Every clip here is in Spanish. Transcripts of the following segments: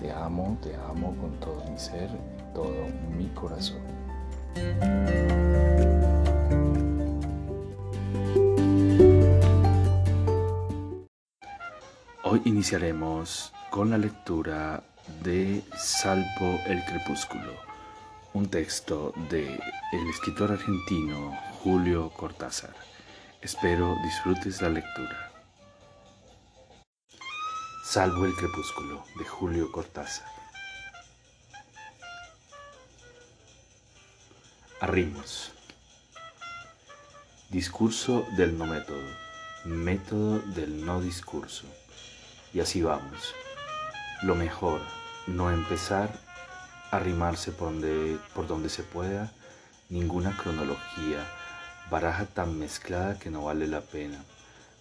Te amo, te amo con todo mi ser, todo mi corazón. Hoy iniciaremos con la lectura de Salvo el Crepúsculo, un texto de el escritor argentino Julio Cortázar. Espero disfrutes la lectura. Salvo el crepúsculo de Julio Cortázar. Arrimos. Discurso del no método. Método del no discurso. Y así vamos. Lo mejor, no empezar a rimarse por donde, por donde se pueda, ninguna cronología, baraja tan mezclada que no vale la pena.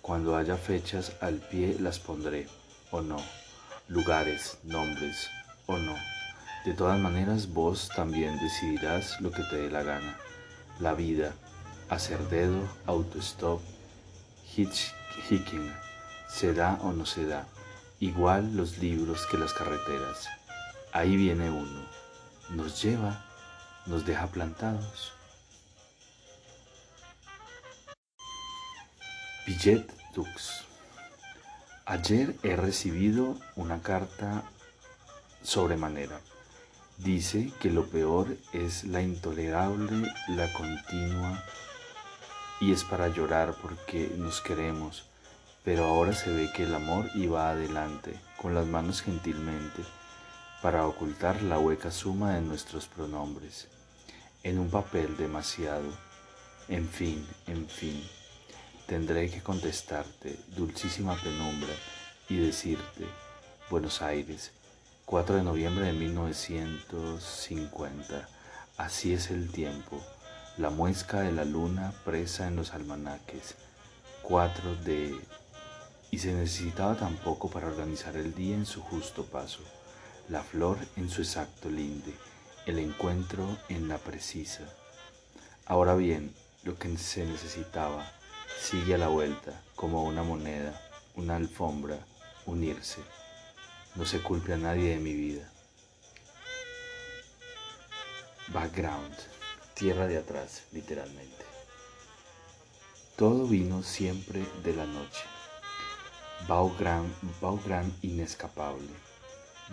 Cuando haya fechas al pie las pondré, o no, lugares, nombres, o no. De todas maneras vos también decidirás lo que te dé la gana. La vida, hacer dedo, autostop, hitchhiking, se da o no se da. Igual los libros que las carreteras. Ahí viene uno, nos lleva, nos deja plantados. Billet Dux. Ayer he recibido una carta sobremanera. Dice que lo peor es la intolerable, la continua, y es para llorar porque nos queremos, pero ahora se ve que el amor iba adelante, con las manos gentilmente, para ocultar la hueca suma de nuestros pronombres, en un papel demasiado, en fin, en fin. Tendré que contestarte, dulcísima penumbra, y decirte, Buenos Aires, 4 de noviembre de 1950. Así es el tiempo, la muesca de la luna presa en los almanaques. 4 de... Y se necesitaba tampoco para organizar el día en su justo paso, la flor en su exacto linde, el encuentro en la precisa. Ahora bien, lo que se necesitaba, sigue a la vuelta, como una moneda, una alfombra, unirse. No se culpe a nadie de mi vida. Background, tierra de atrás, literalmente. Todo vino siempre de la noche. Baugran, gran inescapable,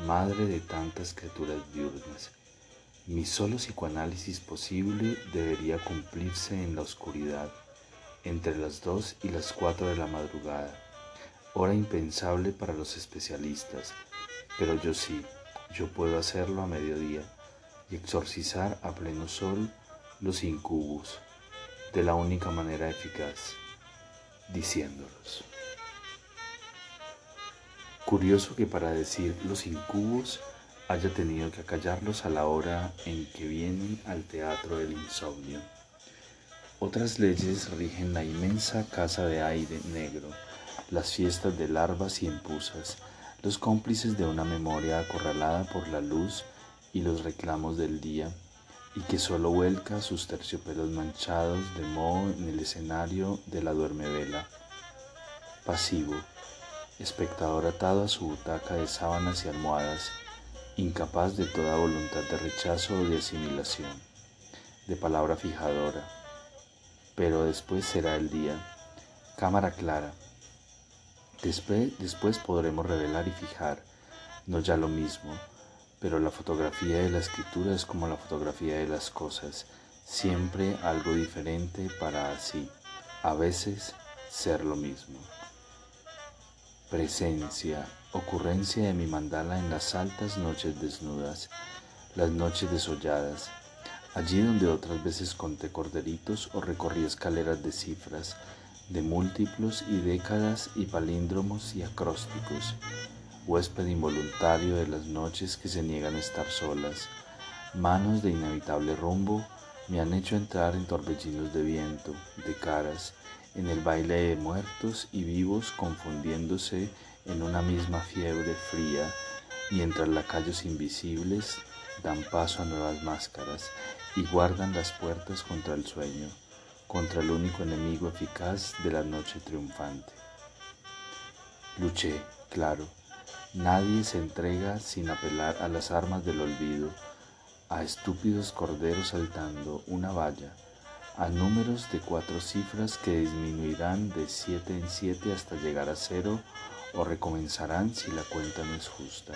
madre de tantas criaturas diurnas. Mi solo psicoanálisis posible debería cumplirse en la oscuridad entre las dos y las cuatro de la madrugada, hora impensable para los especialistas, pero yo sí, yo puedo hacerlo a mediodía y exorcizar a pleno sol los incubus de la única manera eficaz, diciéndolos. Curioso que para decir los incubos haya tenido que acallarlos a la hora en que vienen al teatro del insomnio. Otras leyes rigen la inmensa casa de aire negro, las fiestas de larvas y empusas, los cómplices de una memoria acorralada por la luz y los reclamos del día, y que solo vuelca sus terciopelos manchados de moho en el escenario de la duermevela. Pasivo, espectador atado a su butaca de sábanas y almohadas, incapaz de toda voluntad de rechazo o de asimilación, de palabra fijadora pero después será el día. Cámara clara. Después, después podremos revelar y fijar, no ya lo mismo, pero la fotografía de la escritura es como la fotografía de las cosas, siempre algo diferente para así, a veces ser lo mismo. Presencia, ocurrencia de mi mandala en las altas noches desnudas, las noches desolladas, allí donde otras veces conté corderitos o recorrí escaleras de cifras, de múltiplos y décadas y palíndromos y acrósticos, huésped involuntario de las noches que se niegan a estar solas, manos de inevitable rumbo me han hecho entrar en torbellinos de viento, de caras, en el baile de muertos y vivos confundiéndose en una misma fiebre fría, mientras lacayos invisibles dan paso a nuevas máscaras y guardan las puertas contra el sueño, contra el único enemigo eficaz de la noche triunfante. Luché, claro, nadie se entrega sin apelar a las armas del olvido, a estúpidos corderos saltando una valla, a números de cuatro cifras que disminuirán de siete en siete hasta llegar a cero o recomenzarán si la cuenta no es justa.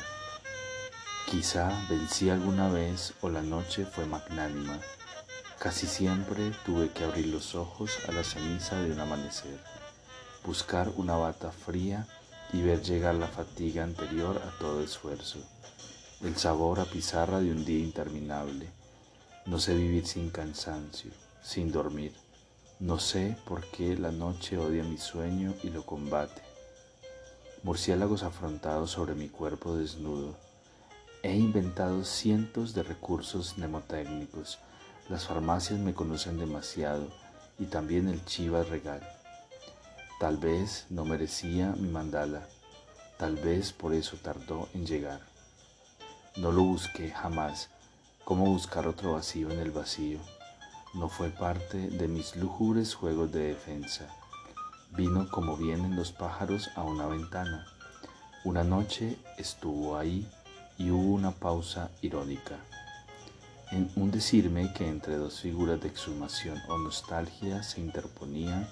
Quizá vencí alguna vez o la noche fue magnánima. Casi siempre tuve que abrir los ojos a la ceniza de un amanecer, buscar una bata fría y ver llegar la fatiga anterior a todo esfuerzo el sabor a pizarra de un día interminable. No sé vivir sin cansancio, sin dormir. No sé por qué la noche odia mi sueño y lo combate. Murciélagos afrontados sobre mi cuerpo desnudo. He inventado cientos de recursos mnemotécnicos. Las farmacias me conocen demasiado y también el Chivas Regal. Tal vez no merecía mi mandala, tal vez por eso tardó en llegar. No lo busqué jamás, como buscar otro vacío en el vacío. No fue parte de mis lúgubres juegos de defensa. Vino como vienen los pájaros a una ventana. Una noche estuvo ahí y hubo una pausa irónica. En un decirme que entre dos figuras de exhumación o nostalgia se interponía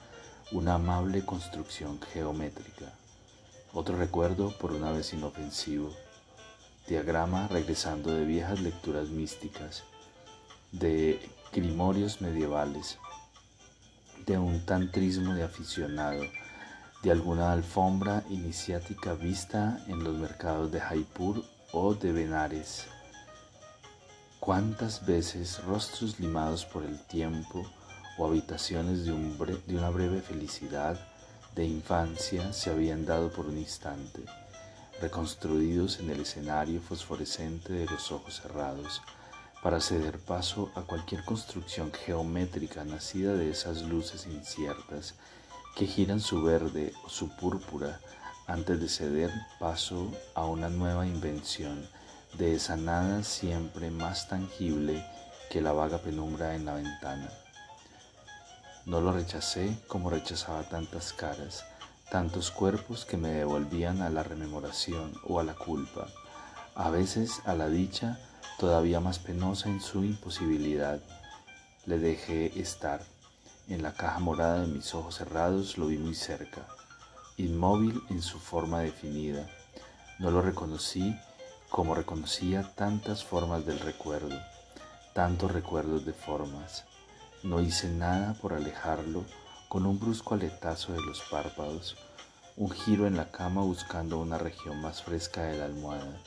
una amable construcción geométrica. Otro recuerdo por una vez inofensivo diagrama regresando de viejas lecturas místicas, de grimorios medievales, de un tantrismo de aficionado, de alguna alfombra iniciática vista en los mercados de Jaipur o de Benares. ¿Cuántas veces rostros limados por el tiempo o habitaciones de, de una breve felicidad de infancia se habían dado por un instante? reconstruidos en el escenario fosforescente de los ojos cerrados, para ceder paso a cualquier construcción geométrica nacida de esas luces inciertas que giran su verde o su púrpura antes de ceder paso a una nueva invención de esa nada siempre más tangible que la vaga penumbra en la ventana. No lo rechacé como rechazaba tantas caras, tantos cuerpos que me devolvían a la rememoración o a la culpa, a veces a la dicha todavía más penosa en su imposibilidad. Le dejé estar. En la caja morada de mis ojos cerrados lo vi muy cerca, inmóvil en su forma definida. No lo reconocí como reconocía tantas formas del recuerdo, tantos recuerdos de formas. No hice nada por alejarlo con un brusco aletazo de los párpados, un giro en la cama buscando una región más fresca de la almohada.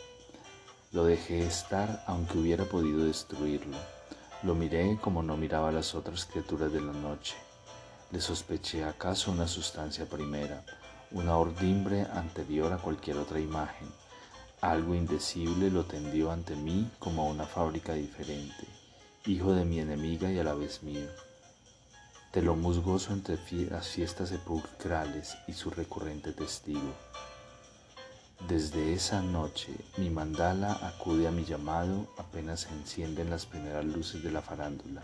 Lo dejé estar aunque hubiera podido destruirlo. Lo miré como no miraba a las otras criaturas de la noche. Le sospeché acaso una sustancia primera, una ordimbre anterior a cualquier otra imagen. Algo indecible lo tendió ante mí como una fábrica diferente, hijo de mi enemiga y a la vez mío de lo musgoso entre las fiestas sepulcrales y su recurrente testigo. Desde esa noche mi mandala acude a mi llamado apenas se encienden las primeras luces de la farándula.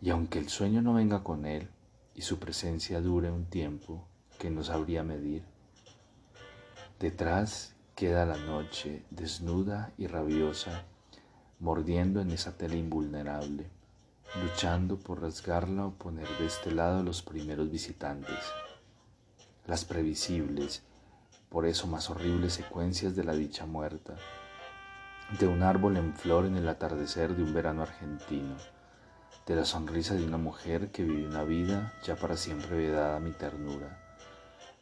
Y aunque el sueño no venga con él y su presencia dure un tiempo que no sabría medir, detrás queda la noche desnuda y rabiosa, mordiendo en esa tela invulnerable luchando por rasgarla o poner de este lado los primeros visitantes. Las previsibles, por eso más horribles secuencias de la dicha muerta, de un árbol en flor en el atardecer de un verano argentino, de la sonrisa de una mujer que vive una vida ya para siempre vedada a mi ternura,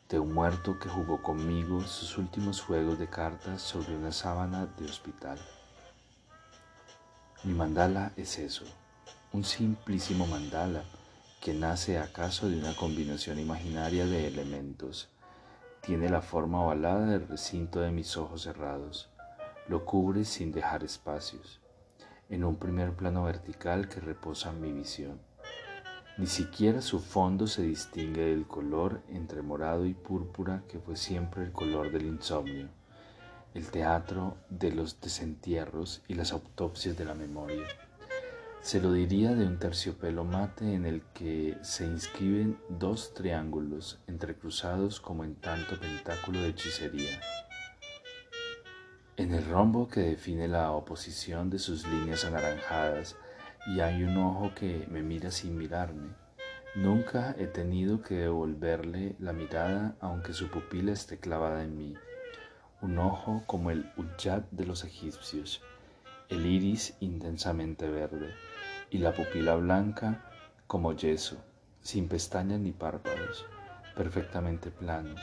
de un muerto que jugó conmigo sus últimos juegos de cartas sobre una sábana de hospital. Mi mandala es eso, un simplísimo mandala que nace acaso de una combinación imaginaria de elementos, tiene la forma ovalada del recinto de mis ojos cerrados. Lo cubre sin dejar espacios, en un primer plano vertical que reposa mi visión. Ni siquiera su fondo se distingue del color entre morado y púrpura que fue siempre el color del insomnio, el teatro de los desentierros y las autopsias de la memoria. Se lo diría de un terciopelo mate en el que se inscriben dos triángulos entrecruzados como en tanto pentáculo de hechicería. En el rombo que define la oposición de sus líneas anaranjadas y hay un ojo que me mira sin mirarme. Nunca he tenido que devolverle la mirada aunque su pupila esté clavada en mí. Un ojo como el Uyyad de los egipcios, el iris intensamente verde y la pupila blanca como yeso, sin pestañas ni párpados, perfectamente plano,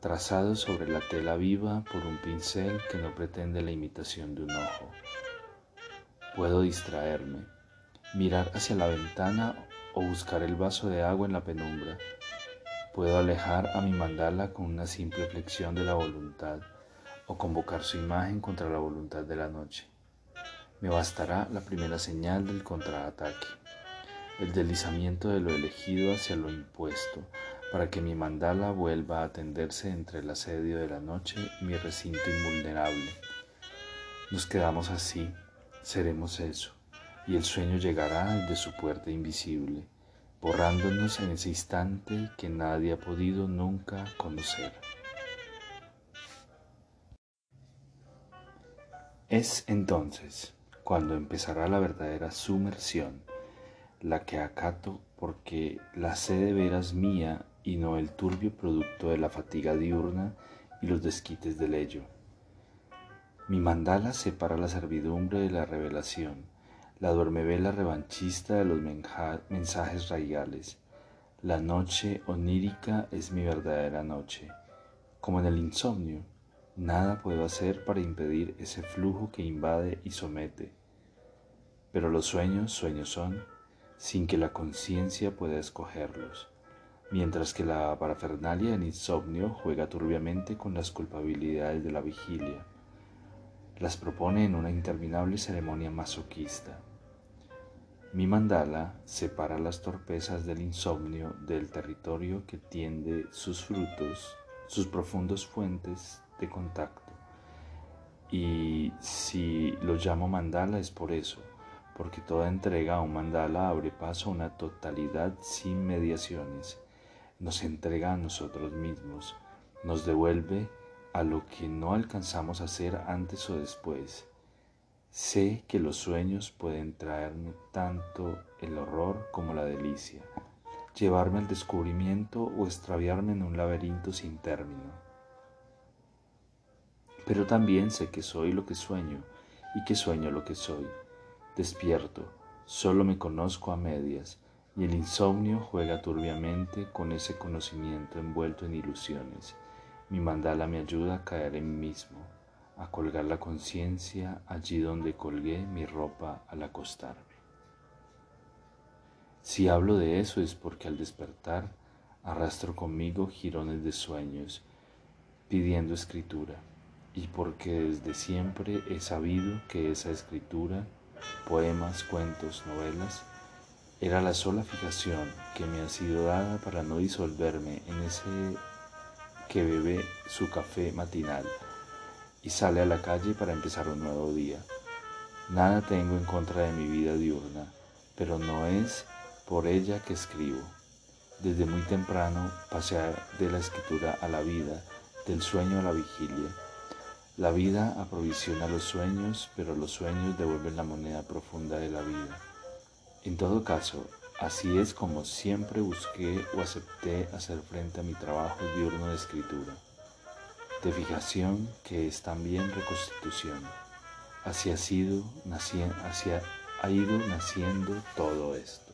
trazado sobre la tela viva por un pincel que no pretende la imitación de un ojo. Puedo distraerme mirar hacia la ventana o buscar el vaso de agua en la penumbra. Puedo alejar a mi mandala con una simple flexión de la voluntad o convocar su imagen contra la voluntad de la noche. Me bastará la primera señal del contraataque, el deslizamiento de lo elegido hacia lo impuesto, para que mi mandala vuelva a tenderse entre el asedio de la noche y mi recinto invulnerable. Nos quedamos así, seremos eso y el sueño llegará de su puerta invisible, borrándonos en ese instante que nadie ha podido nunca conocer. Es entonces cuando empezará la verdadera sumersión, la que acato porque la sé de veras mía y no el turbio producto de la fatiga diurna y los desquites del ello. Mi mandala separa la servidumbre de la revelación, la duermevela revanchista de los mensajes raigales. La noche onírica es mi verdadera noche. Como en el insomnio, nada puedo hacer para impedir ese flujo que invade y somete. Pero los sueños, sueños son, sin que la conciencia pueda escogerlos, mientras que la parafernalia del insomnio juega turbiamente con las culpabilidades de la vigilia. Las propone en una interminable ceremonia masoquista. Mi mandala separa las torpezas del insomnio del territorio que tiende sus frutos, sus profundos fuentes de contacto. Y si lo llamo mandala es por eso, porque toda entrega a un mandala abre paso a una totalidad sin mediaciones, nos entrega a nosotros mismos, nos devuelve a lo que no alcanzamos a hacer antes o después Sé que los sueños pueden traerme tanto el horror como la delicia, llevarme al descubrimiento o extraviarme en un laberinto sin término. Pero también sé que soy lo que sueño y que sueño lo que soy. Despierto, solo me conozco a medias y el insomnio juega turbiamente con ese conocimiento envuelto en ilusiones. Mi mandala me ayuda a caer en mí mismo a colgar la conciencia allí donde colgué mi ropa al acostarme. Si hablo de eso es porque al despertar arrastro conmigo jirones de sueños pidiendo escritura y porque desde siempre he sabido que esa escritura, poemas, cuentos, novelas, era la sola fijación que me ha sido dada para no disolverme en ese que bebe su café matinal y sale a la calle para empezar un nuevo día. Nada tengo en contra de mi vida diurna, pero no es por ella que escribo. Desde muy temprano pasé de la escritura a la vida, del sueño a la vigilia. La vida aprovisiona los sueños, pero los sueños devuelven la moneda profunda de la vida. En todo caso, así es como siempre busqué o acepté hacer frente a mi trabajo diurno de escritura de fijación que es también reconstitución. Así ha sido, ido naciendo todo esto.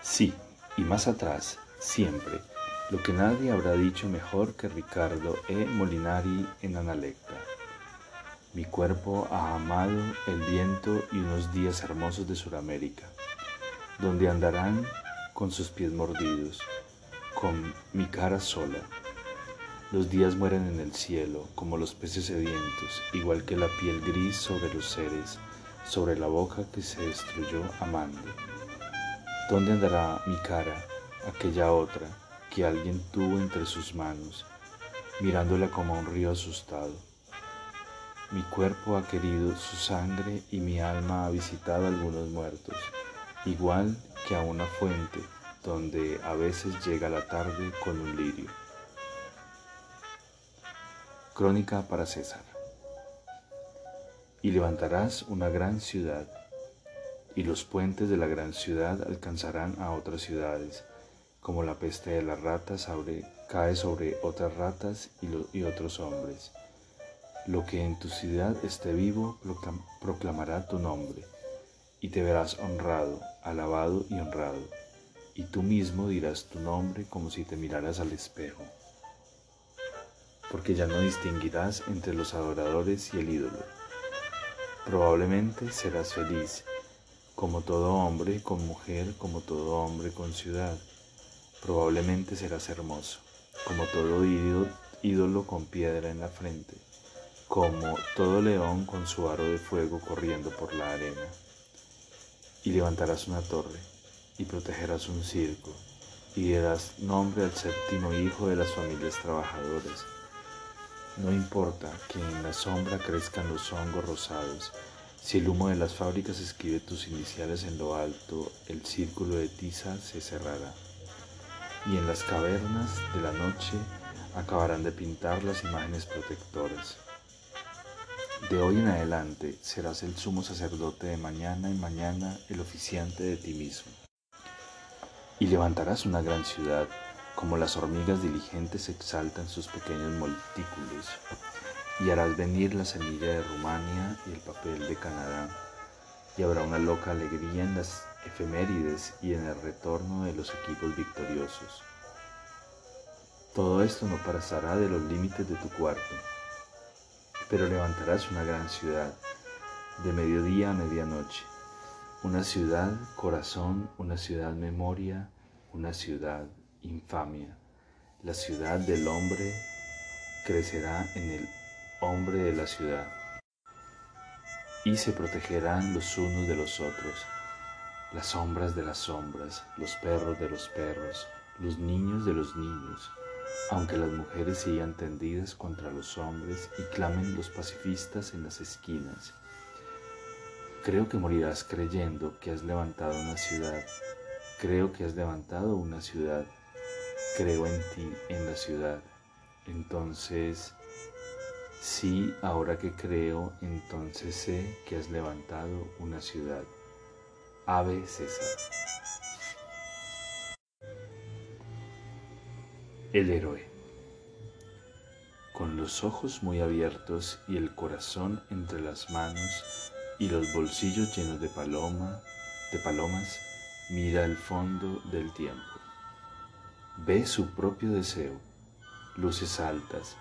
Sí, y más atrás, siempre, lo que nadie habrá dicho mejor que Ricardo E. Molinari en Analecta. Mi cuerpo ha amado el viento y unos días hermosos de Sudamérica, donde andarán con sus pies mordidos, con mi cara sola, Los días mueren en el cielo, como los peces sedientos, igual que la piel gris sobre los seres, sobre la boca que se destruyó amando. ¿Dónde andará mi cara, aquella otra, que alguien tuvo entre sus manos, mirándola como a un río asustado? Mi cuerpo ha querido su sangre y mi alma ha visitado a algunos muertos, igual que a una fuente donde a veces llega la tarde con un lirio. Crónica para César. Y levantarás una gran ciudad, y los puentes de la gran ciudad alcanzarán a otras ciudades, como la peste de las ratas cae sobre otras ratas y, y otros hombres. Lo que en tu ciudad esté vivo proclamará tu nombre, y te verás honrado, alabado y honrado, y tú mismo dirás tu nombre como si te miraras al espejo porque ya no distinguirás entre los adoradores y el ídolo. Probablemente serás feliz, como todo hombre con mujer, como todo hombre con ciudad. Probablemente serás hermoso, como todo ídolo con piedra en la frente, como todo león con su aro de fuego corriendo por la arena. Y levantarás una torre, y protegerás un circo, y darás nombre al séptimo hijo de las familias trabajadoras no importa que en la sombra crezcan los hongos rosados, si el humo de las fábricas escribe tus iniciales en lo alto, el círculo de tiza se cerrará. Y en las cavernas de la noche acabarán de pintar las imágenes protectoras. De hoy en adelante serás el sumo sacerdote de mañana en mañana, el oficiante de ti mismo. Y levantarás una gran ciudad como las hormigas diligentes exaltan sus pequeños montículos, y harás venir la semilla de Rumania y el papel de Canadá, y habrá una loca alegría en las efemérides y en el retorno de los equipos victoriosos. Todo esto no pasará de los límites de tu cuarto, pero levantarás una gran ciudad, de mediodía a medianoche, una ciudad corazón, una ciudad memoria, una ciudad infamia. La ciudad del hombre crecerá en el hombre de la ciudad y se protegerán los unos de los otros, las sombras de las sombras, los perros de los perros, los niños de los niños, aunque las mujeres sigan tendidas contra los hombres y clamen los pacifistas en las esquinas. Creo que morirás creyendo que has levantado una ciudad. Creo que has levantado una ciudad creo en ti, en la ciudad. Entonces, sí, ahora que creo, entonces sé que has levantado una ciudad. Ave César. El héroe. Con los ojos muy abiertos y el corazón entre las manos y los bolsillos llenos de paloma, de palomas, mira el fondo del tiempo ve su propio deseo, luces altas,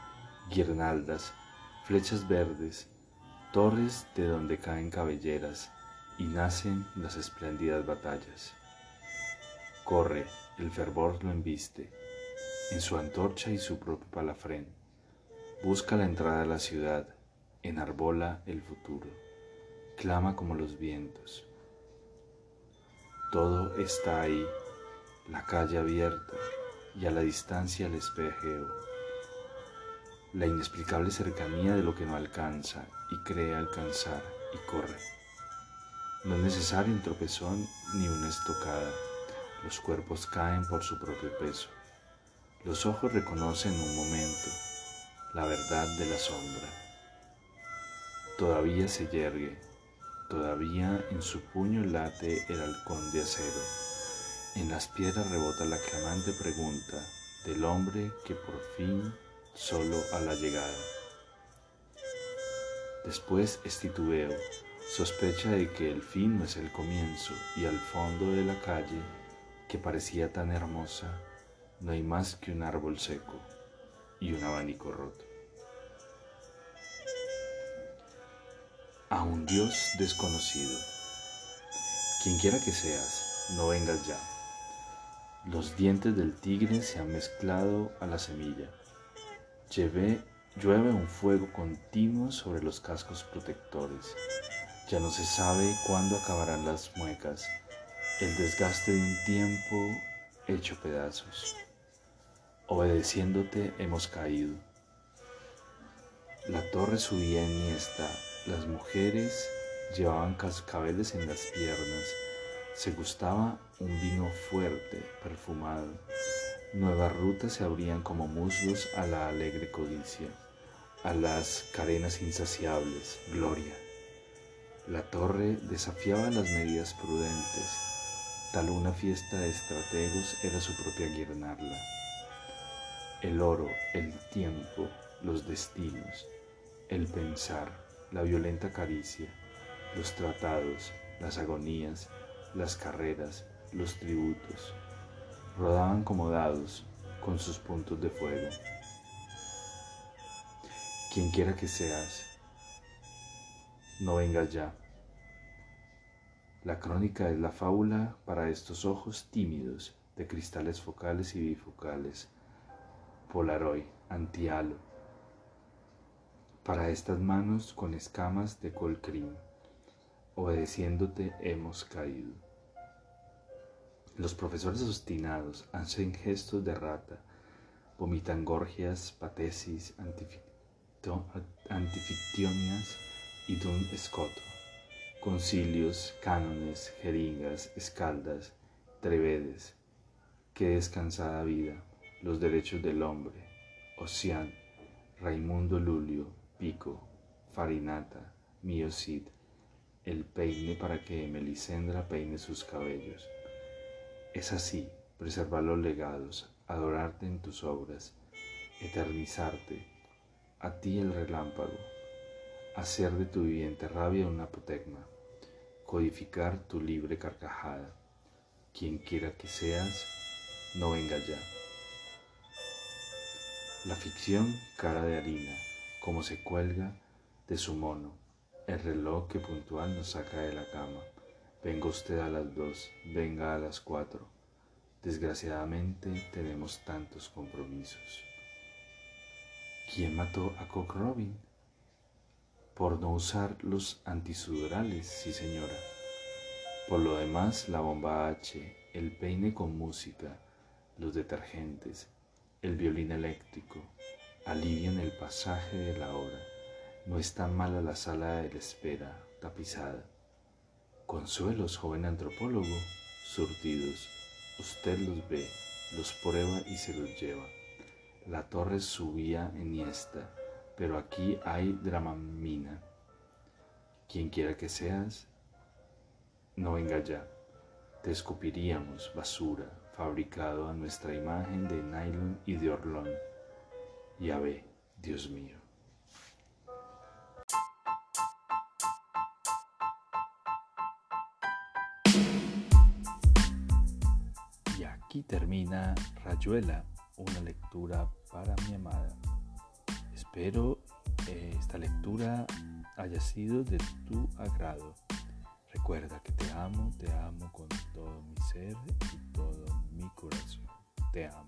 guirnaldas, flechas verdes, torres de donde caen cabelleras y nacen las espléndidas batallas. Corre, el fervor lo embiste, en su antorcha y su propio palafrén. Busca la entrada a la ciudad, enarbola el futuro, clama como los vientos. Todo está ahí, la calle abierta, y a la distancia el espejeo, la inexplicable cercanía de lo que no alcanza y cree alcanzar y corre. No es necesario un tropezón ni una estocada, los cuerpos caen por su propio peso. Los ojos reconocen un momento la verdad de la sombra. Todavía se yergue, todavía en su puño late el halcón de acero en las piedras rebota la clamante pregunta del hombre que por fin solo a la llegada. Después es titubeo, sospecha de que el fin no es el comienzo y al fondo de la calle, que parecía tan hermosa, no hay más que un árbol seco y un abanico roto. A un Dios desconocido. Quien quiera que seas, no vengas ya. Los dientes del tigre se han mezclado a la semilla. Llueve un fuego continuo sobre los cascos protectores. Ya no se sabe cuándo acabarán las muecas, el desgaste de un tiempo hecho pedazos. Obedeciéndote hemos caído. La torre subía esta, las mujeres llevaban cascabeles en las piernas, se gustaba un vino fuerte, perfumado. Nuevas rutas se abrían como muslos a la alegre codicia, a las carenas insaciables, gloria. La torre desafiaba las medidas prudentes, tal una fiesta de estrategos era su propia guirnalda. El oro, el tiempo, los destinos, el pensar, la violenta caricia, los tratados, las agonías, las carreras, los tributos, rodaban como dados con sus puntos de fuego. Quien quiera que seas, no vengas ya. La crónica es la fábula para estos ojos tímidos de cristales focales y bifocales, Polaroid, antialo, para estas manos con escamas de colcrim, obedeciéndote hemos caído. Los profesores obstinados hacen gestos de rata, vomitan gorgias, patesis, antifictionias y dun escoto, concilios, cánones, jeringas, escaldas, trevedes, qué descansada vida, los derechos del hombre, Ocean, Raimundo Lulio, Pico, Farinata, Mío Cid, el peine para que Melisendra peine sus cabellos. Es así, preservar los legados, adorarte en tus obras, eternizarte, a ti el relámpago, hacer de tu viviente rabia una apotegma, codificar tu libre carcajada. Quien quiera que seas, no venga ya. La ficción cara de harina, como se cuelga de su mono, el reloj que puntual nos saca de la cama Venga usted a las dos, venga a las cuatro. Desgraciadamente tenemos tantos compromisos. ¿Quién mató a Cock Robin? Por no usar los antisudorales, sí señora. Por lo demás, la bomba H, el peine con música, los detergentes, el violín eléctrico, alivian el pasaje de la hora. No está mala la sala de la espera, tapizada. Consuelos, joven antropólogo, surtidos. Usted los ve, los prueba y se los lleva. La torre subía esta, pero aquí hay dramamina. Quien quiera que seas, no venga ya. Te escupiríamos basura, fabricado a nuestra imagen de nylon y de orlón. Ya ve, Dios mío. Termina Rayuela, una lectura para mi amada. Espero eh, esta lectura haya sido de tu agrado. Recuerda que te amo, te amo con todo mi ser y todo mi corazón. Te amo.